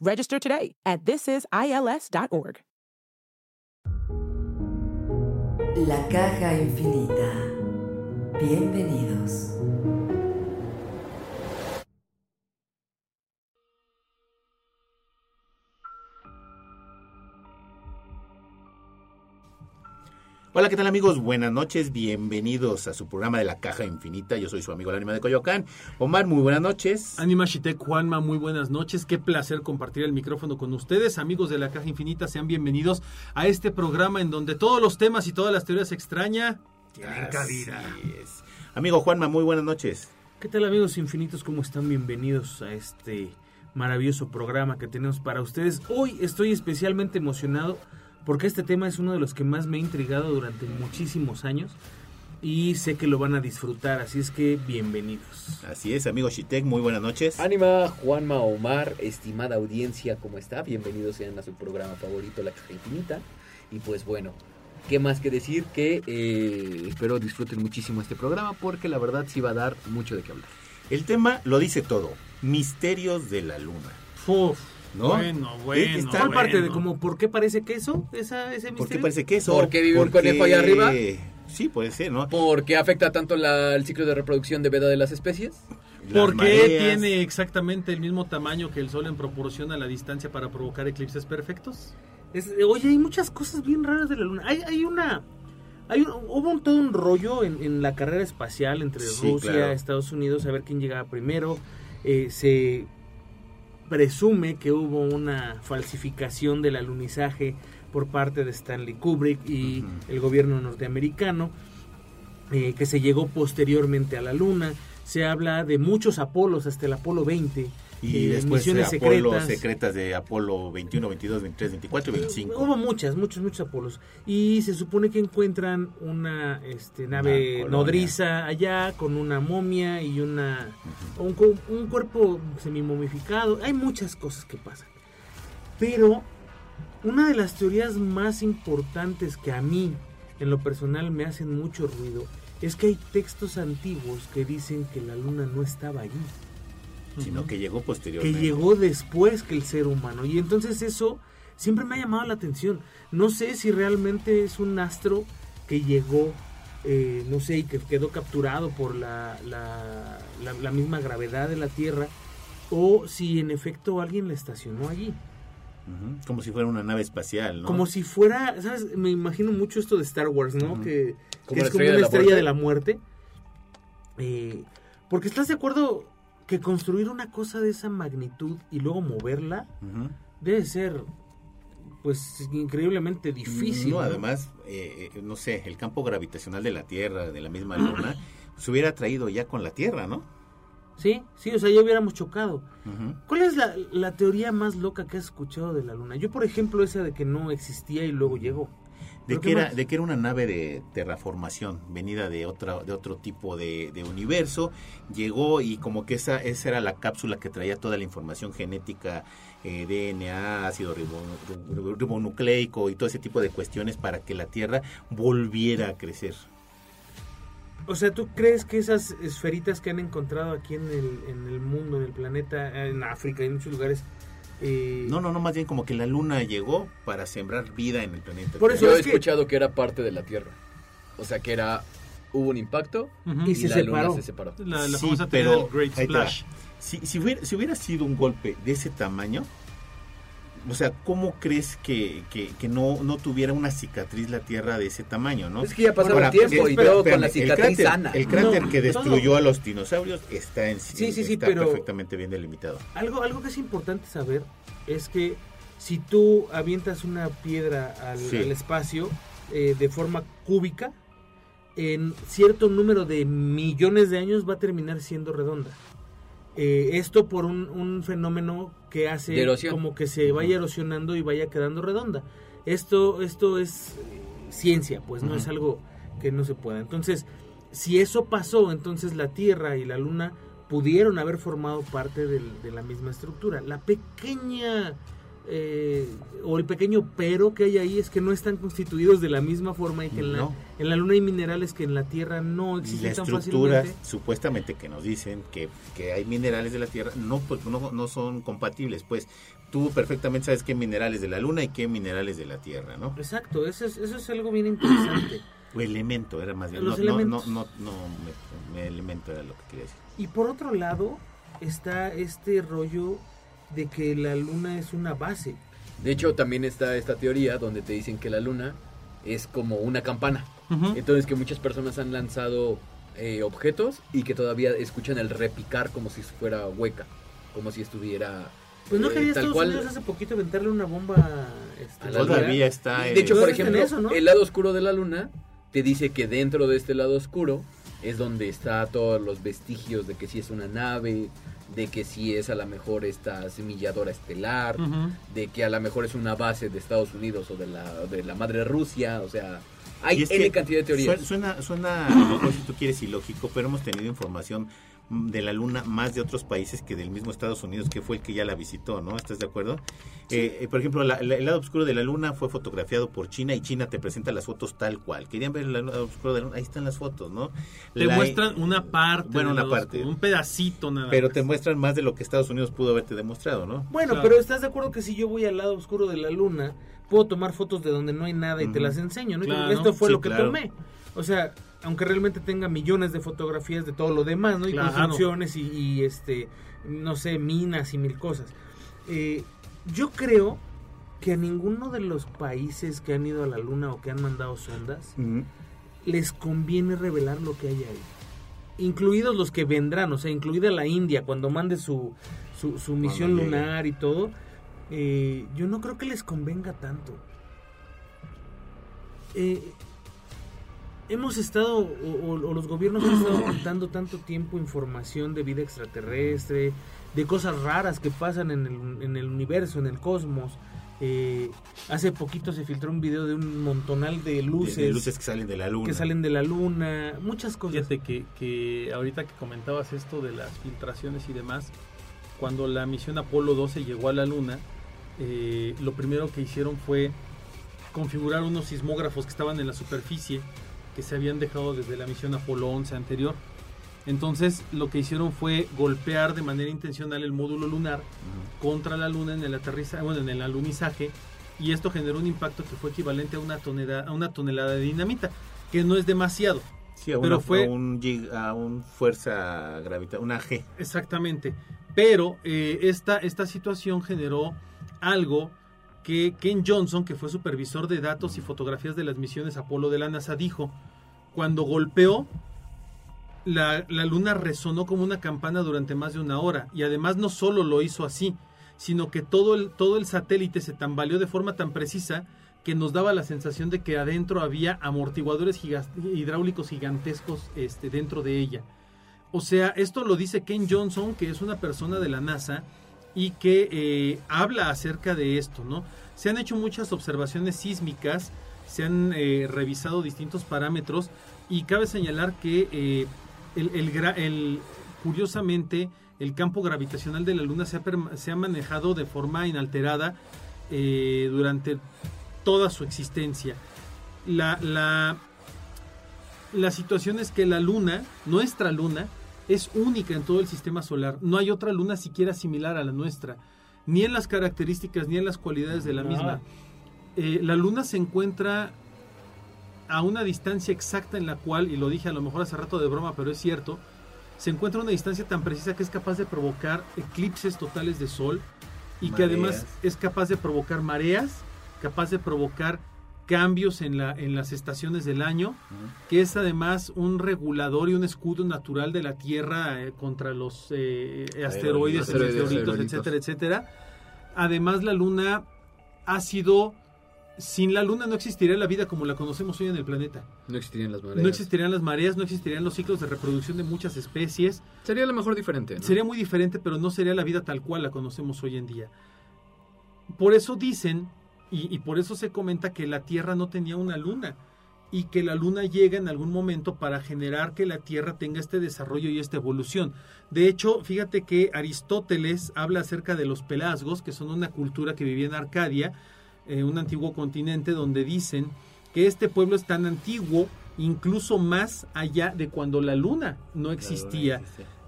Register today at thisisils.org. La caja infinita. Bienvenidos. Hola, ¿qué tal amigos? Buenas noches, bienvenidos a su programa de La Caja Infinita. Yo soy su amigo el Anima de Coyoacán. Omar, muy buenas noches. Anima Shitek Juanma, muy buenas noches. Qué placer compartir el micrófono con ustedes. Amigos de La Caja Infinita, sean bienvenidos a este programa en donde todos los temas y todas las teorías extrañas tienen cabida. Es. Amigo Juanma, muy buenas noches. ¿Qué tal amigos infinitos? ¿Cómo están? Bienvenidos a este maravilloso programa que tenemos para ustedes. Hoy estoy especialmente emocionado porque este tema es uno de los que más me ha intrigado durante muchísimos años y sé que lo van a disfrutar, así es que bienvenidos. Así es, amigo Shitek, muy buenas noches. Ánima, Juanma, Omar, estimada audiencia, ¿cómo está? Bienvenidos sean a su programa favorito, La Caja Infinita. Y pues bueno, ¿qué más que decir? Que eh, espero disfruten muchísimo este programa porque la verdad sí va a dar mucho de qué hablar. El tema lo dice todo, misterios de la luna. Uf, ¿No? Bueno, bueno. Está- ¿Cuál parte de bueno. como por qué parece queso? Esa, ese ¿Por qué misterio? parece que eso? ¿Por qué vive un conejo allá arriba? Sí, puede ser, ¿no? ¿Por qué afecta tanto la- el ciclo de reproducción de veda de las especies? Las ¿Por qué mareas. tiene exactamente el mismo tamaño que el Sol en proporción a la distancia para provocar eclipses perfectos? Es- oye, hay muchas cosas bien raras de la luna. Hay, hay una. Hay un- hubo un, todo un rollo en, en la carrera espacial entre Sí, Rusia, claro. Estados Unidos, a ver quién llegaba primero. Eh, se presume que hubo una falsificación del alunizaje por parte de Stanley Kubrick y el gobierno norteamericano, eh, que se llegó posteriormente a la luna. Se habla de muchos Apolos hasta el Apolo 20. Y después de Apolo secretas. secretas de Apolo 21, 22, 23, 24 y 25. Hubo muchas, muchos, muchos Apolos. Y se supone que encuentran una este, nave nodriza allá con una momia y una un, un cuerpo semimomificado. Hay muchas cosas que pasan. Pero una de las teorías más importantes que a mí, en lo personal, me hacen mucho ruido es que hay textos antiguos que dicen que la luna no estaba allí sino que llegó que posteriormente. llegó después que el ser humano. Y entonces eso siempre me ha llamado la atención. No sé si realmente es un astro que llegó, eh, no sé, y que quedó capturado por la, la, la- la misma gravedad de la Tierra, o si en efecto alguien la estacionó allí. Como si fuera una nave espacial, ¿no? Como si fuera, ¿sabes? Me imagino mucho esto de Star Wars, ¿no? Que, que es como estrella una de la estrella muerte. de la muerte. Eh, porque estás de acuerdo que construir una cosa de esa magnitud y luego moverla debe ser pues increíblemente difícil. No, ¿no? además, eh, eh, no sé, el campo gravitacional de la Tierra, de la misma Luna, se hubiera traído ya con la Tierra, ¿no? Sí, sí, o sea, ya hubiéramos chocado. ¿Cuál es la, la teoría más loca que has escuchado de la luna? Yo, por ejemplo, esa de que no existía y luego llegó. De ¿Pero que, era, de que era una nave de terraformación, venida de, otra, de otro tipo de, de universo, llegó y como que esa, esa era la cápsula que traía toda la información genética, eh, DNA, ácido ribo- ribo- ribonucleico y todo ese tipo de cuestiones para que la Tierra volviera a crecer. O sea, ¿tú crees que esas esferitas que han encontrado aquí en el, en el mundo, en el planeta, en África, en muchos lugares... eh, No, no, no, más bien como que la Luna llegó para sembrar vida en el planeta. Por eso Yo es he que- escuchado que era parte de la Tierra. O sea, que era hubo un impacto. Y y, se la separó. luna se separó. La, la Sí, famosa pero del Great. Splash. Si, si, hubiera, si hubiera sido un golpe de ese tamaño, o sea, ¿cómo crees que, que, que no, no tuviera una cicatriz la Tierra de ese tamaño, no? Es que ya pasaba el tiempo y todo con la el cicatriz cráter, sana. El cráter No, que destruyó todo. a los dinosaurios está en Sí, sí, sí, está pero- perfectamente bien delimitado. Algo, algo que es importante saber es que si tú avientas una piedra al, Sí. al espacio eh, de forma cúbica, en cierto número de millones de años va a terminar siendo redonda. Eh, esto por un, un fenómeno que hace como que se vaya erosionando y vaya quedando redonda. Esto, esto es ciencia, pues no es algo que no se pueda. Entonces, si eso pasó, entonces la Tierra y la Luna pudieron haber formado parte del- de la misma estructura. La pequeña eh, o el pequeño pero que hay ahí es que no están constituidos de la misma forma y que en la, en la Luna hay minerales que en la Tierra no Y existen la tan estructura, fácilmente. supuestamente que nos dicen que, que hay minerales de la Tierra, no, pues, no, no son compatibles. Pues tú perfectamente sabes qué minerales de la Luna y qué minerales de la Tierra, ¿no? Exacto, eso es, eso es algo bien interesante. O elemento, era más bien. Los no, no, no, no, me- me- elemento era lo que quería decir. Y por otro lado está este rollo de que la Luna es una base. De hecho, también está esta teoría donde te dicen que la luna es como una campana. Entonces que muchas personas han lanzado eh, objetos y que todavía escuchan el repicar como si fuera hueca, como si estuviera... Pues no eh, quería tal Estados cual. Unidos hace poquito aventarle una bomba este, A la? Todavía está en De hecho, ¿No por ejemplo, eso, no? el lado oscuro de la luna te dice que dentro de este lado oscuro es donde está todos los vestigios de que si es una nave, de que si es a lo mejor esta semilladora estelar, de que a lo mejor es una base de Estados Unidos o de la, de la madre Rusia, o sea, hay N cantidad de teorías. Suena, suena, suena, a lo mejor si tú quieres, ilógico, pero hemos tenido información de la Luna más de otros países que del mismo Estados Unidos, que fue el que ya la visitó, ¿no? ¿Estás de acuerdo? Eh, eh, por ejemplo, la- la- el lado oscuro de la Luna fue fotografiado por China y China te presenta las fotos tal cual. Querían ver el lado oscuro de la Luna, ahí están las fotos, ¿no? Te La- muestran una parte. Bueno, una parte. Un pedacito nada Pero más. te muestran más de lo que Estados Unidos pudo haberte demostrado, ¿no? Bueno, Claro. pero ¿estás de acuerdo que si yo voy al lado oscuro de la luna, puedo tomar fotos de donde no hay nada y te las enseño? ¿no? Y. Esto fue Sí, lo que claro. tomé. O sea, aunque realmente tenga millones de fotografías de todo lo demás, ¿no? Y Claro. construcciones y, y, este, no sé, minas y mil cosas. Eh, yo creo que a ninguno de los países que han ido a la luna o que han mandado sondas les conviene revelar lo que hay ahí. Incluidos los que vendrán, o sea, incluida la India cuando mande su, su, su misión lunar y todo. eh, yo no creo que les convenga tanto. Eh, hemos estado, o, o- o los gobiernos han estado dando tanto tiempo información de vida extraterrestre, de cosas raras que pasan en el, en el universo, en el cosmos. Eh, hace poquito se filtró un video de un montonal de De- luces, de luces que salen de la Luna. que salen de la luna, muchas cosas. Fíjate que, que ahorita que comentabas esto de las filtraciones y demás, cuando la misión Apolo 12 llegó a la Luna, eh, lo primero que hicieron fue configurar unos sismógrafos que estaban en la superficie que se habían dejado desde la misión Apolo 11 anterior. Entonces lo que hicieron fue golpear de manera intencional el módulo lunar contra la luna en el aterrizaje, bueno, en el alunizaje y esto generó un impacto que fue equivalente a una tonelada, a una tonelada de dinamita, que no es demasiado. Sí, a Pero fue- a un, gig- a un fuerza gravitacional, una G. Exactamente. Pero eh, esta, esta situación generó algo que Ken Johnson, que fue supervisor de datos y fotografías de las misiones Apolo de la NASA, dijo, cuando golpeó, la, la luna resonó como una campana durante más de una hora. Y además no solo lo hizo así, sino que todo el, todo el satélite se tambaleó de forma tan precisa que nos daba la sensación de que adentro había amortiguadores hidráulicos gigantescos este, dentro de ella. O sea, esto lo dice Ken Johnson, que es una persona de la NASA y que eh, habla acerca de esto, ¿no? Se han hecho muchas observaciones sísmicas, se han eh, revisado distintos parámetros y cabe señalar que eh, curiosamente el campo gravitacional de la Luna se ha, se ha manejado de forma inalterada eh, durante toda su existencia. La, la situación es que la Luna, nuestra Luna, es única en todo el sistema solar. No hay otra Luna siquiera similar a la nuestra, ni en las características ni en las cualidades de la misma. Eh, la Luna se encuentra a una distancia exacta en la cual, y lo dije a lo mejor hace rato de broma, pero es cierto, se encuentra a una distancia tan precisa que es capaz de provocar eclipses totales de sol y que además es capaz de provocar mareas, capaz de provocar cambios en, la, en las estaciones del año, que es además un regulador y un escudo natural de la Tierra eh, contra los eh, asteroides, Asteroides, meteoritos, etcétera, etcétera. Además, la Luna ha sido... Sin la Luna no existiría la vida como la conocemos hoy en el planeta. No existirían las mareas. No existirían las mareas, no existirían los ciclos de reproducción de muchas especies. Sería a lo mejor diferente. ¿no? Sería muy diferente, pero no sería la vida tal cual la conocemos hoy en día. Por eso dicen, y, y por eso se comenta que la Tierra no tenía una luna, y que la luna llega en algún momento para generar que la Tierra tenga este desarrollo y esta evolución. De hecho, fíjate que Aristóteles habla acerca de los pelasgos, que son una cultura que vivía en Arcadia, eh, un antiguo continente, donde dicen que este pueblo es tan antiguo, incluso más allá de cuando la luna no existía.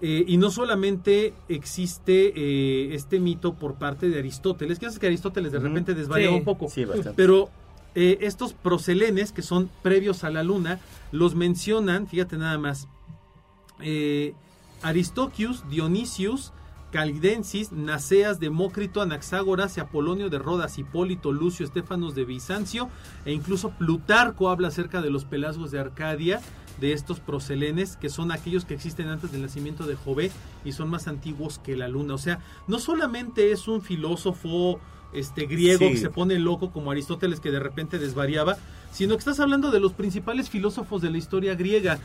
Eh, y no solamente existe eh, este mito por parte de Aristóteles, que hace que Aristóteles de repente desvaría Sí. un poco. Sí, bastante. Pero eh, estos proselenes, que son previos a la luna, los mencionan, fíjate nada más, Aristoquius, Dionisius, Caldensis, Naseas, Demócrito, Anaxágoras, Apolonio de Rodas, Hipólito, Lucio, Estefanos de Bizancio, e incluso Plutarco habla acerca de los pelasgos de Arcadia, de estos proselenes, que son aquellos que existen antes del nacimiento de Jove y son más antiguos que la luna. O sea, no solamente es un filósofo este griego Sí. que se pone loco como Aristóteles que de repente desvariaba, sino que estás hablando de los principales filósofos de la historia griega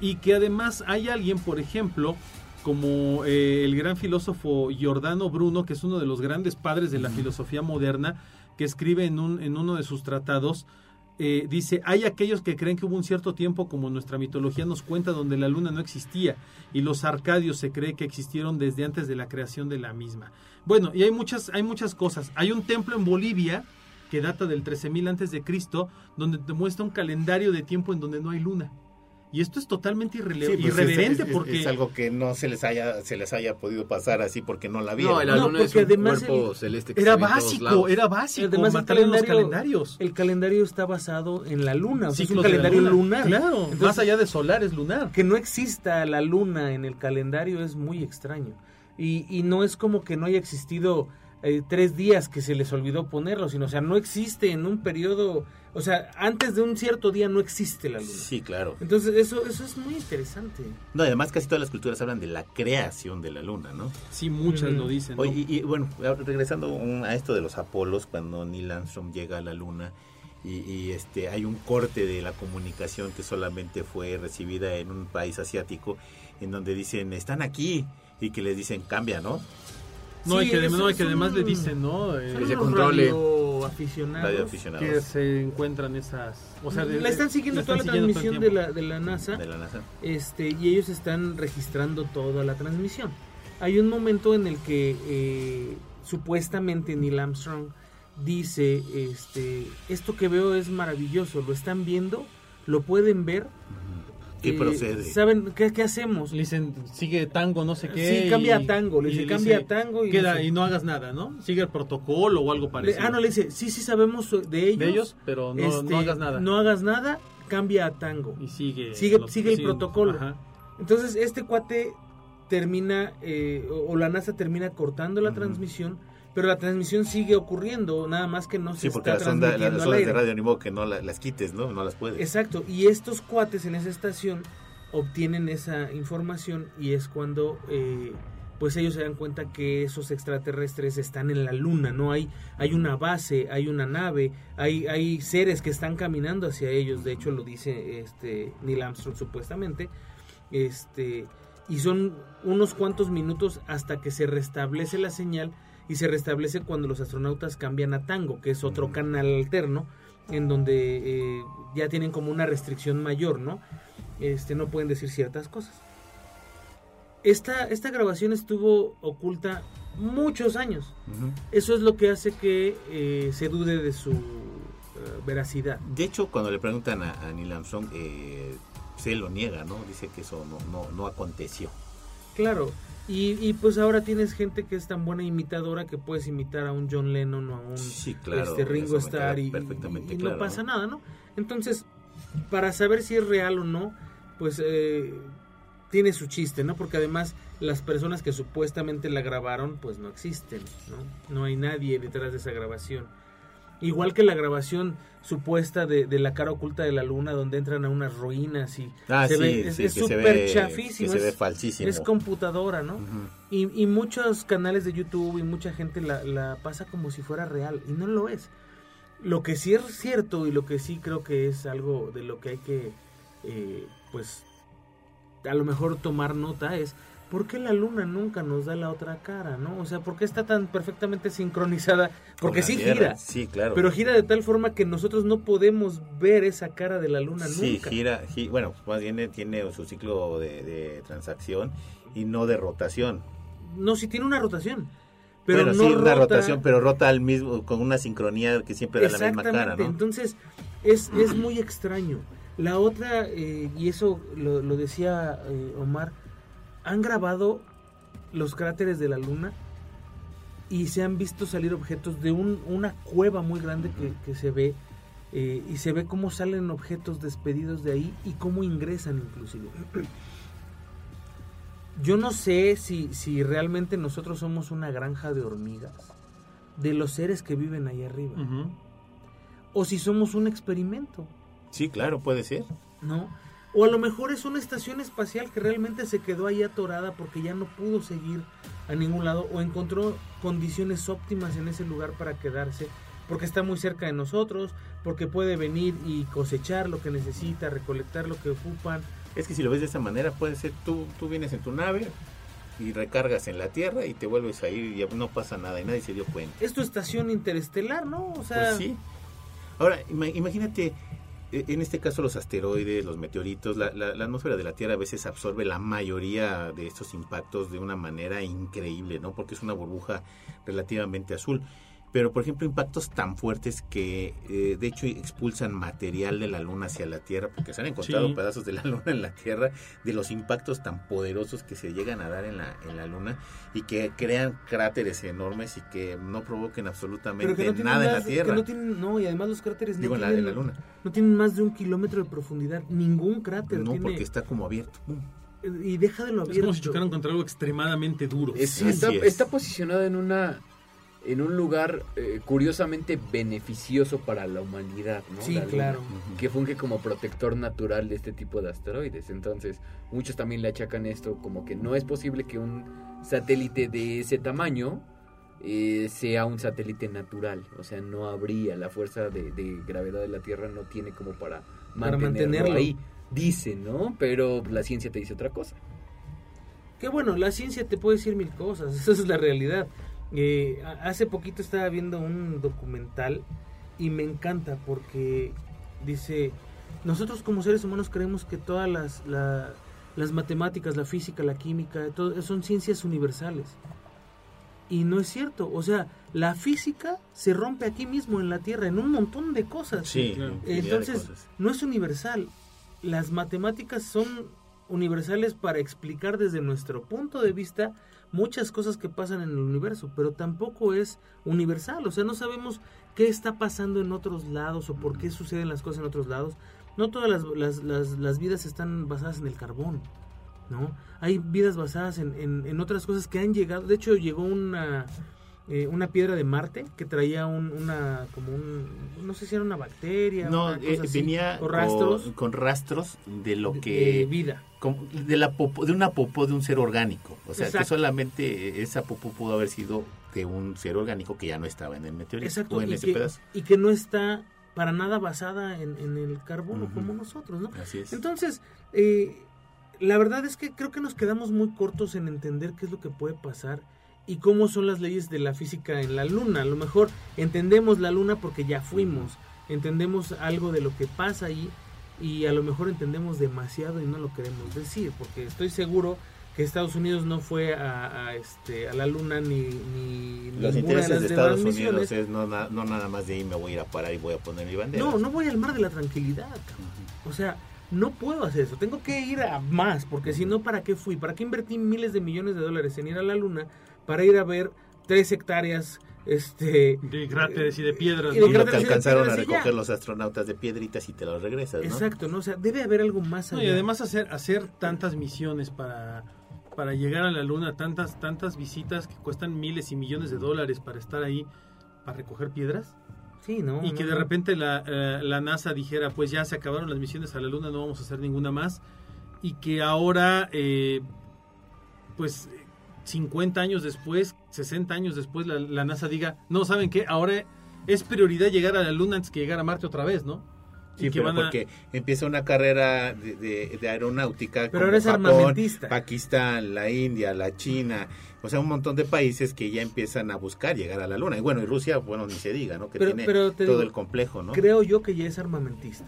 y que además hay alguien, por ejemplo, como eh, el gran filósofo Giordano Bruno, que es uno de los grandes padres de la filosofía moderna, que escribe en, un, en uno de sus tratados, eh, dice, hay aquellos que creen que hubo un cierto tiempo, como nuestra mitología nos cuenta, donde la luna no existía, y los arcadios se cree que existieron desde antes de la creación de la misma. Bueno, y hay muchas, hay muchas cosas. Hay un templo en Bolivia que data del 13.000 antes de Cristo, donde te muestra un calendario de tiempo en donde no hay luna. Y esto es totalmente irrele- Sí, pues, irreverente es, es- porque es algo que no se les haya se les haya podido pasar así porque no la vieron. No, la No, luna es porque un además cuerpo el- celeste que era en todos básico, era básico Además, el los calendario, calendarios. el calendario está basado en la luna, o sea, es un calendario luna. lunar. Claro, Entonces, más allá de solar es lunar. que no exista la luna en el calendario es muy extraño. Y, y no es como que no haya existido eh, tres días que se les olvidó ponerlo, sino, o sea, no existe en un periodo, o sea, antes de un cierto día no existe la luna. Sí, claro. Entonces, eso, eso es muy interesante. No, además casi todas las culturas hablan de la creación de la luna, ¿no? Sí, muchas lo dicen. ¿no? Oye, y, y, bueno, regresando un- a esto de los Apolos, cuando Neil Armstrong llega a la luna y, y, este hay un corte de la comunicación que solamente fue recibida en un país asiático, en donde dicen, están aquí, y que les dicen, cambia, ¿no? No, Sí, y que, además, no, y que además un- le dicen, ¿no? Eh, Que se controle. radioaficionados Radioaficionados que se encuentran esas... O sea, de- la están siguiendo la toda la están el transmisión de la, de la NASA de la NASA. este, y ellos están registrando toda la transmisión. Hay un momento en el que eh, supuestamente Neil Armstrong dice, este, esto que veo es maravilloso, lo están viendo, lo pueden ver. ¿Qué eh, procede? ¿Saben qué, qué hacemos? Le dicen, sigue tango, no sé qué. Sí, cambia y- a tango, le y dice, cambia a tango y queda, no sé. y no hagas nada, ¿no? Sigue el protocolo o algo Le- parecido. ah, no, le dice, sí, sí sabemos de ellos. De ellos, pero no, este, no hagas nada. No hagas nada, cambia a tango. y sigue... Sigue- lo- sigue el protocolo. ajá. Entonces este cuate termina, eh, o, o la NASA termina cortando la Ujú. transmisión, pero la transmisión sigue ocurriendo, nada más que no se Sí, porque está las, las transmitiendo al ondas de radio ni modo que no la- las quites, ¿no? No las puedes. Exacto, y estos cuates en esa estación obtienen esa información y es cuando eh, pues ellos se dan cuenta que esos extraterrestres están en la luna, ¿no? Hay, hay una base, hay una nave, hay, hay seres que están caminando hacia ellos, de hecho lo dice este Neil Armstrong supuestamente, este, y son unos cuantos minutos hasta que se restablece la señal y se restablece cuando los astronautas cambian a Tango, que es otro canal alterno, en donde eh, ya tienen como una restricción mayor, ¿no? Este, no pueden decir ciertas cosas. Esta, esta grabación estuvo oculta muchos años. Eso es lo que hace que eh, se dude de su eh, veracidad. De hecho, cuando le preguntan a, a Neil Armstrong, eh, se lo niega, ¿no? Dice que eso no, no, no aconteció. Claro. Y, y pues ahora tienes gente que es tan buena imitadora que puedes imitar a un John Lennon o a un Sí, claro. este, Ringo Starr y, perfectamente y- y claro, no pasa nada, ¿no? Entonces, para saber si es real o no, pues eh, tiene su chiste, ¿no? Porque además las personas que supuestamente la grabaron, pues no existen, ¿no? No hay nadie detrás de esa grabación. Igual que la grabación supuesta de, de la cara oculta de la luna, donde entran a unas ruinas y Ah, se sí, ve, es sí, es que se súper ve- chafísimo. que se ve es- falsísimo. Es computadora, ¿no? Y, y muchos canales de YouTube y mucha gente la, la pasa como si fuera real y no lo es. Lo que sí es cierto y lo que sí creo que es algo de lo que hay que, eh, pues, a lo mejor tomar nota es ¿por qué la luna nunca nos da la otra cara, no? O sea, ¿por qué está tan perfectamente sincronizada? Porque sí Tierra. gira, Sí, claro. pero gira de tal forma que nosotros no podemos ver esa cara de la luna Sí, nunca. gira, gi- bueno, más bien tiene su ciclo de, de transacción y no de rotación. No, sí tiene una rotación. Pero bueno, no sí, una rota- rotación, pero rota al mismo, con una sincronía que siempre da la misma cara, entonces es, es muy extraño. La otra, eh, y eso lo, lo decía eh, Omar, han grabado los cráteres de la luna y se han visto salir objetos de un- una cueva muy grande que, que se ve eh, y se ve cómo salen objetos despedidos de ahí y cómo ingresan inclusive. Yo no sé si, si realmente nosotros somos una granja de hormigas, de los seres que viven ahí arriba, o si somos un experimento, Sí, claro, puede ser. ¿no? O a lo mejor es una estación espacial que realmente se quedó ahí atorada porque ya no pudo seguir a ningún lado o encontró condiciones óptimas en ese lugar para quedarse porque está muy cerca de nosotros, porque puede venir y cosechar lo que necesita, recolectar lo que ocupan. Es que si lo ves de esa manera, puede ser tú, tú vienes en tu nave y recargas en la Tierra y te vuelves a ir y ya no pasa nada y nadie se dio cuenta. Es tu estación interestelar, ¿no? O sea, Pues sí. Ahora, ima- imagínate, en este caso los asteroides, los meteoritos, la, la- la atmósfera de la Tierra a veces absorbe la mayoría de estos impactos de una manera increíble, ¿no? Porque es una burbuja relativamente azul. Pero, por ejemplo, impactos tan fuertes que, eh, de hecho, expulsan material de la Luna hacia la Tierra, porque se han encontrado Sí. pedazos de la Luna en la Tierra, de los impactos tan poderosos que se llegan a dar en la, en la Luna y que crean cráteres enormes y que no provoquen absolutamente no tienen nada en la que Tierra. no tienen- no, y además los cráteres Digo, no en la, tienen, en la luna. no tienen más de un kilómetro de profundidad, ningún cráter No, tiene, porque está como abierto. Pum. y deja de lo Es abierto. como si chocaran contra algo extremadamente duro. Es- está, es. está posicionado en una en un lugar eh, curiosamente beneficioso para la humanidad, ¿no? Sí, La Luna, claro. Que funge como protector natural de este tipo de asteroides. Entonces, muchos también le achacan esto como que no es posible que un satélite de ese tamaño eh, sea un satélite natural. O sea, no habría la fuerza de, de gravedad de la Tierra, no tiene como para Para mantenerlo, mantenerlo. ahí. Dice, ¿no? Pero la ciencia te dice otra cosa. Que bueno, la ciencia te puede decir mil cosas, esa es la realidad. Eh, hace poquito estaba viendo un documental y me encanta porque dice, nosotros como seres humanos creemos que todas las, la- las matemáticas, la física, la química, todo, son ciencias universales. Y no es cierto, o sea, la física se rompe aquí mismo en la Tierra, en un montón de cosas. Sí, claro. infinidad de Entonces, cosas. no es universal. Las matemáticas son universales para explicar desde nuestro punto de vista muchas cosas que pasan en el universo, pero tampoco es universal. O sea, no sabemos qué está pasando en otros lados o por qué suceden las cosas en otros lados. No todas las, las, las, vidas están basadas en el carbón. ¿no? Hay vidas basadas en, en otras cosas que han llegado. De hecho, llegó una, eh, una piedra de Marte que traía un, una, como un, no sé si era una bacteria. No, una cosa eh, así, venía o rastros con, con rastros de lo que de vida. de la popó- de una popó de un ser orgánico, o sea, que solamente esa popó pudo haber sido de un ser orgánico que ya no estaba en el meteorito Exacto. o en Y ese que, pedazo. y que no está para nada basada en, en el carbono como nosotros, ¿no? Así es. Entonces, eh, la verdad es que creo que nos quedamos muy cortos en entender qué es lo que puede pasar y cómo son las leyes de la física en la luna. A lo mejor entendemos la luna porque ya fuimos, entendemos algo de lo que pasa ahí y a lo mejor entendemos demasiado y no lo queremos decir, porque estoy seguro que Estados Unidos no fue a, a, este, a la luna ni, ni Los ninguna intereses las de Estados. Unidos es no, na- no nada más de ahí me voy a ir a parar y voy a poner mi bandera. No, no voy al mar de la tranquilidad. cabrón. O sea, no puedo hacer eso. Tengo que ir a más, porque si no, ¿para qué fui? ¿Para qué invertí miles de millones de dólares en ir a la luna para ir a ver tres hectáreas Este, De cráteres y de piedras. Y de ¿no? Y lo que alcanzaron a ya. recoger los astronautas de piedritas y te los regresas, ¿no? exacto, ¿no? O sea, debe haber algo más No, y además hacer, hacer tantas misiones para, para llegar a la luna, tantas, tantas visitas que cuestan miles y millones de dólares para estar ahí, para recoger piedras. sí, ¿no? y que de repente la, eh, la NASA dijera, pues ya se acabaron las misiones a la Luna, no vamos a hacer ninguna más. Y que ahora, eh, pues 50 años después, 60 años después, la, la NASA diga, no, ¿saben qué? Ahora es prioridad llegar a la Luna antes que llegar a Marte otra vez, ¿no? Sí, y que pero van a- porque empieza una carrera de, de- de aeronáutica Pero como ahora es Japón, armamentista. Pakistán, la India, la China, o sea, un montón de países que ya empiezan a buscar llegar a la luna. Y bueno, y Rusia, bueno, ni se diga, ¿no? Que Pero- tiene pero todo digo, el complejo, ¿no? Creo yo que ya es armamentista.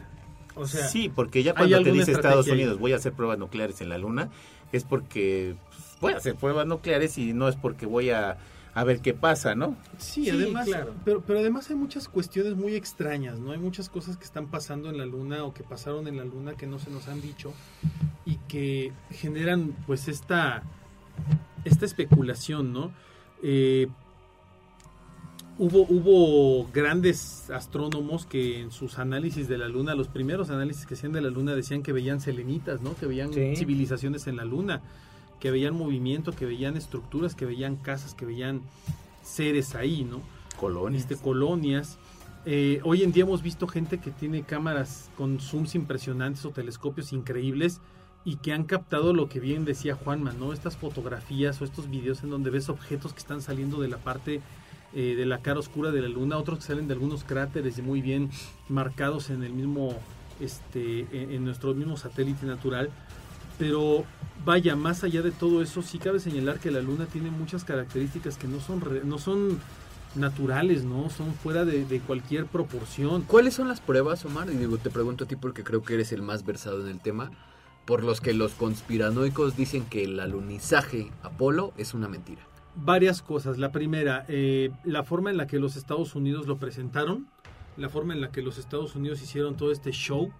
O sea, sí, porque ya cuando te dice Estados ahí. Unidos voy a hacer pruebas nucleares en la luna, es porque pues, voy a hacer pruebas nucleares y no es porque voy a, a ver qué pasa, ¿no? Sí, Sí, además, claro. pero, pero además hay muchas cuestiones muy extrañas, ¿no? Hay muchas cosas que están pasando en la luna o que pasaron en la luna que no se nos han dicho y que generan pues esta, esta especulación, ¿no? Eh, hubo, hubo grandes astrónomos que en sus análisis de la luna, los primeros análisis que hacían de la luna decían que veían selenitas, ¿no? Que veían Sí. civilizaciones en la luna, que veían movimiento, que veían estructuras, que veían casas, que veían seres ahí, ¿no? Colonias. Este, colonias. Eh, hoy en día hemos visto gente que tiene cámaras con zooms impresionantes o telescopios increíbles y que han captado lo que bien decía Juanma, ¿no? Estas fotografías o estos videos en donde ves objetos que están saliendo de la parte eh, de la cara oscura de la luna, otros que salen de algunos cráteres muy bien marcados en el mismo, este, en, en nuestro mismo satélite natural. Pero vaya, más allá de todo eso, sí cabe señalar que la luna tiene muchas características que no son, re- no son naturales, ¿no? Son fuera de, de cualquier proporción. ¿Cuáles son las pruebas, Omar? Y digo, te pregunto a ti porque creo que eres el más versado en el tema. Por los que los conspiranoicos dicen que el alunizaje Apolo es una mentira. Varias cosas. La primera, eh, la forma en la que los Estados Unidos lo presentaron, la forma en la que los Estados Unidos hicieron todo este show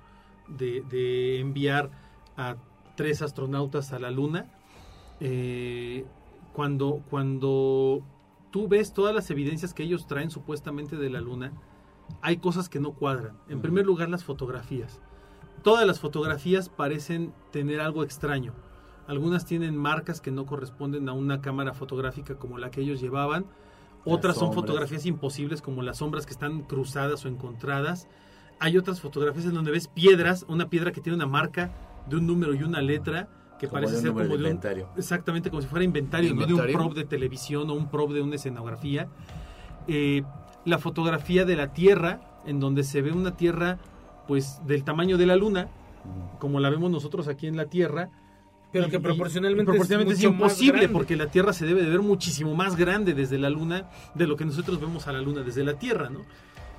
de, de enviar a tres astronautas a la Luna. Eh, cuando, cuando tú ves todas las evidencias que ellos traen supuestamente de la Luna, hay cosas que no cuadran. En primer lugar, las fotografías. Todas las fotografías parecen tener algo extraño. Algunas tienen marcas que no corresponden a una cámara fotográfica como la que ellos llevaban. Otras son fotografías imposibles como las sombras que están cruzadas o encontradas. Hay otras fotografías en donde ves piedras, una piedra que tiene una marca de un número y una letra que Como parece ser como de un inventario. exactamente como si fuera inventario, no de un Inventario. prop de televisión o un prop de una escenografía. Eh, la fotografía de la Tierra, en donde se ve una Tierra pues del tamaño de la Luna, como la vemos nosotros aquí en la Tierra. Pero Y- que proporcionalmente, y proporcionalmente es, mucho imposible porque la Tierra se debe de ver muchísimo más grande desde la Luna de lo que nosotros vemos a la Luna desde la Tierra, ¿no?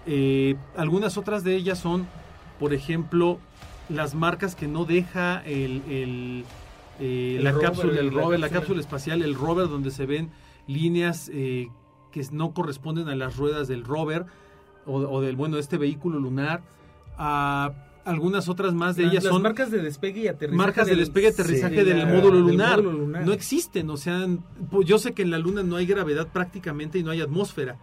Eh, algunas otras de ellas son, por ejemplo, las marcas que no deja el, el, eh, El la rover, cápsula, el rover, la cápsula. cápsula espacial, el rover donde se ven líneas eh, que no corresponden a las ruedas del rover o, o del bueno este vehículo lunar. Ah, algunas otras más de Las- ellas las son marcas de despegue y aterrizaje. marcas de del- despegue y aterrizaje de del, la- módulo del lunar. módulo lunar. No existen, o sea, pues yo sé que en la luna no hay gravedad prácticamente y no hay atmósfera.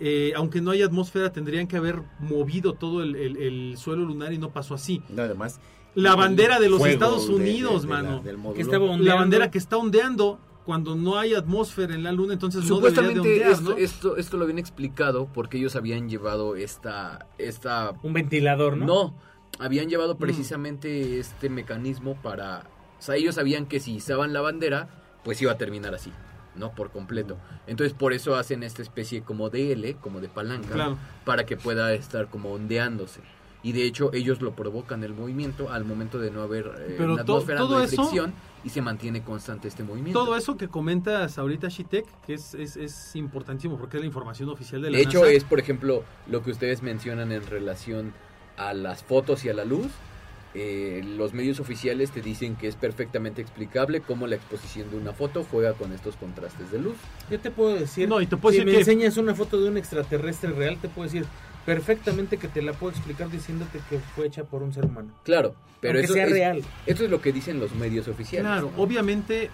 Eh, aunque no hay atmósfera, tendrían que haber movido todo el, el- el suelo lunar y no pasó así. Nada más. La bandera de los Estados de- de- Unidos, de mano. Que estaba La bandera que está ondeando cuando no hay atmósfera en la luna, entonces no debería de Supuestamente ondear, esto, ¿no? esto, esto lo habían explicado porque ellos habían llevado esta, esta Un ventilador, ¿no? No, habían Mm. llevado precisamente este mecanismo para... O sea, ellos sabían que si izaban la bandera, pues iba a terminar así, ¿no? Por completo. Entonces por eso hacen esta especie como de L, como de palanca, Claro. para que pueda estar como ondeándose. Y de hecho ellos lo provocan el movimiento al momento de no haber eh, Pero una to- atmósfera todo no hay eso- fricción y se mantiene constante este movimiento. Todo eso que comentas ahorita, Shitek, que es, es, es importantísimo porque es la información oficial de la De hecho, NASA. es, por ejemplo, lo que ustedes mencionan en relación a las fotos y a la luz. Eh, los medios oficiales te dicen que es perfectamente explicable cómo la exposición de una foto juega con estos contrastes de luz. Yo te puedo decir, No, y te puedo si decir me que- enseñas una foto de un extraterrestre real, te puedo decir perfectamente que te la puedo explicar diciéndote que fue hecha por un ser humano. Claro, pero Aunque eso sea es, real. esto es lo que dicen los medios oficiales. Claro, ¿no? obviamente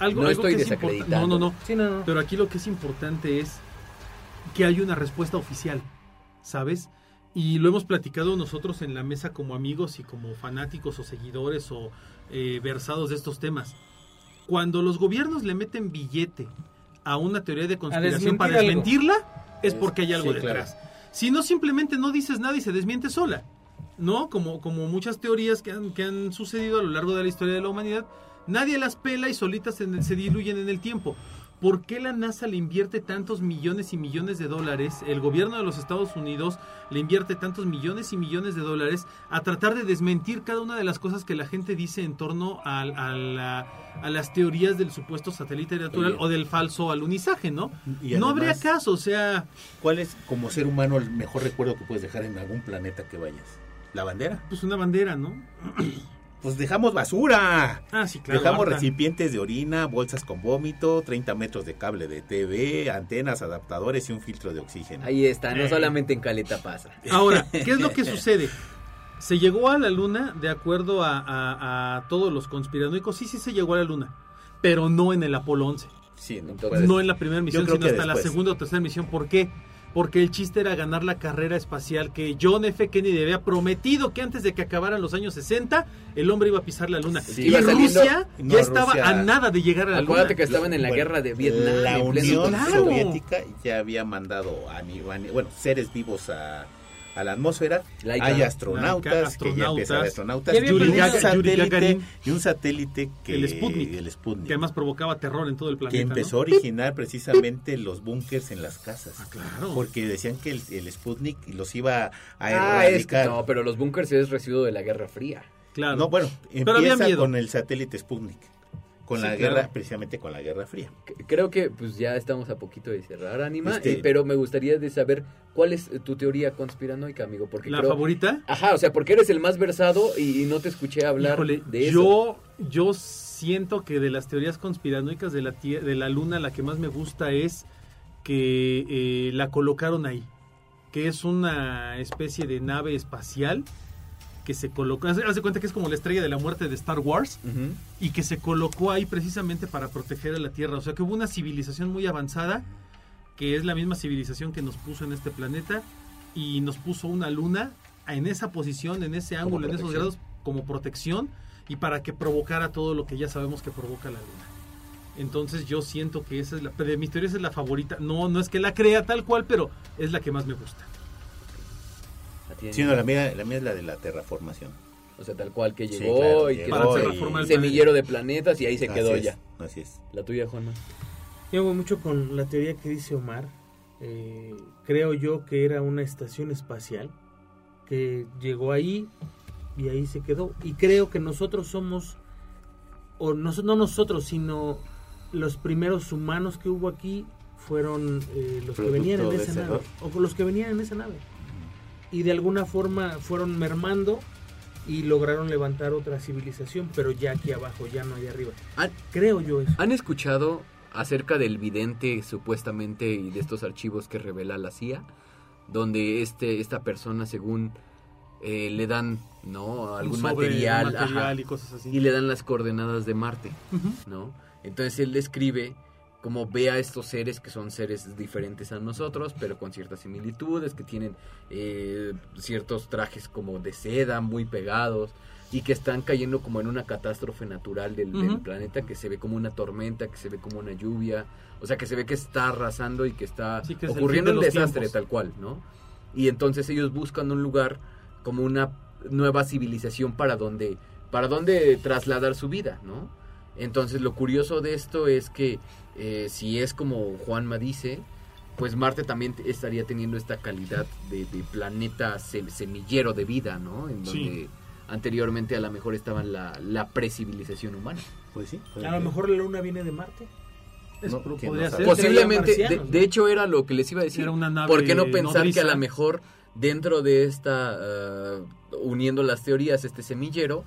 algo, No algo estoy que es importante. No, desacreditando. no, no. Sí, no, no. Pero aquí lo que es importante es que hay una respuesta oficial, ¿sabes? Y lo hemos platicado nosotros en la mesa como amigos y como fanáticos o seguidores o eh, versados de estos temas. Cuando los gobiernos le meten billete a una teoría de conspiración para algo. desmentirla, es porque hay algo sí, claro. detrás. Si no, simplemente no dices nada y se desmiente sola. ¿No? Como, como muchas teorías que han, que han sucedido a lo largo de la historia de la humanidad, nadie las pela y solitas se, se diluyen en el tiempo. ¿Por qué la NASA le invierte tantos millones y millones de dólares? El gobierno de los Estados Unidos le invierte tantos millones y millones de dólares a tratar de desmentir cada una de las cosas que la gente dice en torno a, a la- a las teorías del supuesto satélite natural Oye. o del falso alunizaje, ¿no? Y no habría caso, o sea, ¿Cuál es, como ser humano, el mejor recuerdo que puedes dejar en algún planeta que vayas? ¿La bandera? pues una bandera, ¿no? Pues dejamos basura. Ah, sí, claro. Dejamos recipientes de orina, bolsas con vómito, 30 metros de cable de TV, antenas, adaptadores y un filtro de oxígeno. Ahí está, Eh. no solamente en Caleta pasa. Ahora, ¿qué es lo que sucede? Se llegó a la luna de acuerdo a, a- a todos los conspiranoicos. Sí, sí se llegó a la luna, pero no en el Apolo 11. Sí, no, Entonces, no en la primera misión, sino hasta la segunda o tercera misión. ¿Por qué? Porque el chiste era ganar la carrera espacial que John F. Kennedy había prometido que antes de que acabaran los años 60, el hombre iba a pisar la luna. Sí, y Rusia No, ya estaba Rusia- a nada de llegar a la Acuérdate que luna. estaban en la Bueno, guerra de Vietnam. La Unión Claro. Soviética ya había mandado a, bueno, seres vivos a, a la atmósfera. Laika. Hay Laika, astronautas, que ya astronautas. Ya había y, un aprendido- Yuri satélite, Gagarin. y un satélite que El Sputnik. el Sputnik, Que además provocaba terror en todo el planeta. que ¿no? empezó a originar precisamente los búnkers en las casas. Ah, claro. Porque decían que el, el Sputnik los iba a Ah, es, erradicar. no, pero los bunkers es residuo de la Guerra Fría. Claro. No, bueno, Pero había empieza miedo. con el satélite Sputnik. Con Sí, la claro. guerra, precisamente con la Guerra Fría. Creo que pues ya estamos a poquito de cerrar, Anima, Este- eh, pero me gustaría de saber cuál es eh, tu teoría conspiranoica, amigo, porque ¿La creo... favorita? Ajá, o sea, porque eres el más versado y, y no te escuché hablar Híjole, de eso. Yo, yo siento que de las teorías conspiranoicas de la, tie- de la luna, la que más me gusta es que eh, la colocaron ahí. Que es una especie de nave espacial que se colocó. De cuenta que es como la estrella de la muerte de Star Wars y que se colocó ahí precisamente para proteger a la Tierra. O sea que hubo una civilización muy avanzada, que es la misma civilización que nos puso en este planeta y nos puso una luna en esa posición, en ese ángulo, en esos grados como protección y para que provocara todo lo que ya sabemos que provoca la luna. Entonces yo siento que esa es la, de mis teorías es la favorita. No, no es que la crea tal cual, pero es la que más me gusta. Sí, no, la mía, la mía es la de la terraformación. O sea, tal cual que Sí, llegó claro, y llegó que Para y- semillero de planetas y ahí se Así quedó es, ya. Así es. La tuya, Juanma. Yo voy mucho con la teoría que dice Omar. Eh, creo yo que era una estación espacial que llegó ahí y ahí se quedó. Y creo que nosotros somos, o no, no nosotros, sino los primeros humanos que hubo aquí fueron eh, los que venían en esa ese nave. error. O los que venían en esa nave. Y de alguna forma fueron mermando y lograron levantar otra civilización, pero ya aquí abajo, ya no allá arriba. ¿Han, Creo yo eso. han escuchado acerca del vidente supuestamente y de estos archivos que revela la CIA? Donde este, esta persona, según eh, le dan ¿no? algún material, material ajá, y cosas así. y le dan las coordenadas de Marte. ¿no? Entonces él describe como ve a estos seres que son seres diferentes a nosotros, pero con ciertas similitudes, que tienen eh, ciertos trajes como de seda muy pegados y que están cayendo como en una catástrofe natural del, planeta, que se ve como una tormenta, que se ve como una lluvia, o sea, que se ve que está arrasando y que está Sí, que es el ocurriendo un desastre tiempos. tal cual, ¿no? Y entonces ellos buscan un lugar como una nueva civilización para donde para donde trasladar su vida, ¿no? Entonces lo curioso de esto es que eh, si es como Juanma dice, pues Marte también estaría teniendo esta calidad de, de planeta se- semillero de vida, ¿no? En Sí. donde anteriormente a lo mejor estaba la, la precivilización humana. Pues sí. A lo mejor la luna viene de Marte. Es- No, pero ¿quién podría no ser. Posiblemente, de, de hecho era lo que les iba a decir. Era una nave ¿Por qué no pensar nodriza. que a lo mejor dentro de esta, ah, uniendo las teorías, este semillero,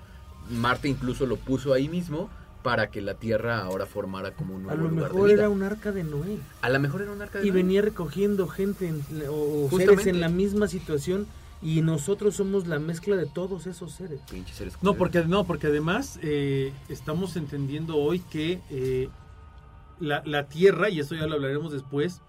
Marte incluso lo puso ahí mismo para que la Tierra ahora formara como un A nuevo lo lugar mejor de vida. era un arca de Noé. A lo mejor era un arca de Y Noé. venía recogiendo gente en- o, o seres Justamente. en la misma situación y nosotros somos la mezcla de todos esos seres. Pinches seres No, porque no, porque además eh, estamos entendiendo hoy que eh, la, la Tierra, y eso ya lo hablaremos después,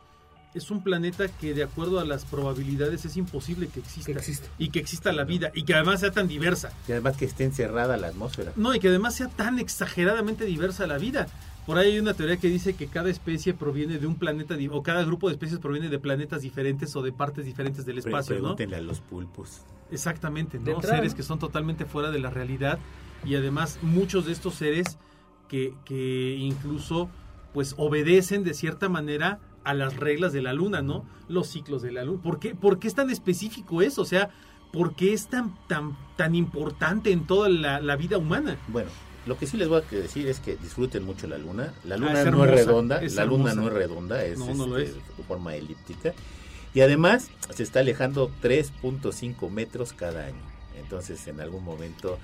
es un planeta que de acuerdo a las probabilidades es imposible que exista. Que exista. Y que exista la vida. Y que además sea tan diversa. Y además que esté encerrada la atmósfera. No, y que además sea tan exageradamente diversa la vida. Por ahí hay una teoría que dice que cada especie proviene de un planeta, o cada grupo de especies proviene de planetas diferentes o de partes diferentes del espacio, ¿no? Pregúntenle a los pulpos. Exactamente, ¿no? entrada, Seres ¿no? que son totalmente fuera de la realidad y además muchos de estos seres que, que incluso pues obedecen de cierta manera a las reglas de la luna, ¿no? Los ciclos de la luna. ¿Por qué, por qué es tan específico eso? O sea, ¿por qué es tan, tan, tan importante en toda la, la vida humana? Bueno, lo que sí les voy a decir es que disfruten mucho la luna. La luna Ah, es no es redonda, es la luna no es redonda, es, No, no lo este, es. de forma elíptica. Y además se está alejando 3.5 metros cada año. Entonces en algún momento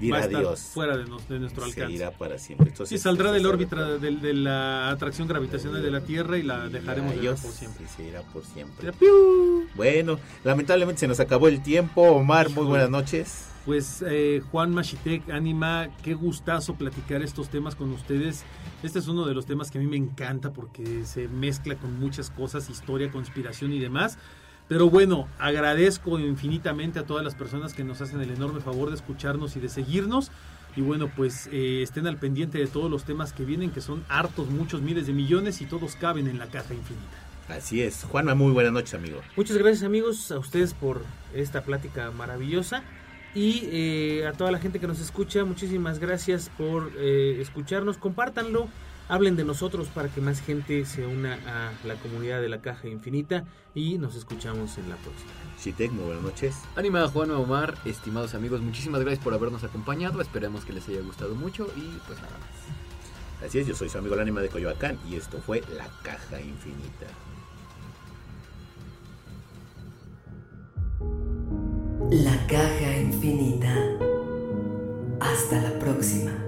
Va a dirá estar adiós. fuera de, nos- de nuestro se alcance. irá para siempre. Entonces, Sí, saldrá del se órbita de, de la atracción gravitacional de la Tierra y la y dejaremos de por siempre. y se irá por siempre. Bueno, lamentablemente se nos acabó el tiempo. Omar, muy buenas noches. Pues eh, Juan Machitek, Anima, qué gustazo platicar estos temas con ustedes. Este es uno de los temas que a mí me encanta porque se mezcla con muchas cosas, historia, conspiración y demás. Pero bueno, agradezco infinitamente a todas las personas que nos hacen el enorme favor de escucharnos y de seguirnos. Y bueno, pues eh, estén al pendiente de todos los temas que vienen, que son hartos, muchos miles de millones y todos caben en la caja infinita. Así es. Juanma, muy buenas noches, amigo. Muchas gracias amigos a ustedes por esta plática maravillosa y eh, a toda la gente que nos escucha, muchísimas gracias por eh, escucharnos, compártanlo, hablen de nosotros para que más gente se una a la comunidad de la caja infinita y nos escuchamos en la próxima. Shitek, muy buenas noches. Anima Juan Omar, estimados amigos, muchísimas gracias por habernos acompañado. Esperemos que les haya gustado mucho y pues nada más. Así es, yo soy su amigo el ánima de Coyoacán y esto fue La Caja Infinita. La caja infinita. Hasta la próxima.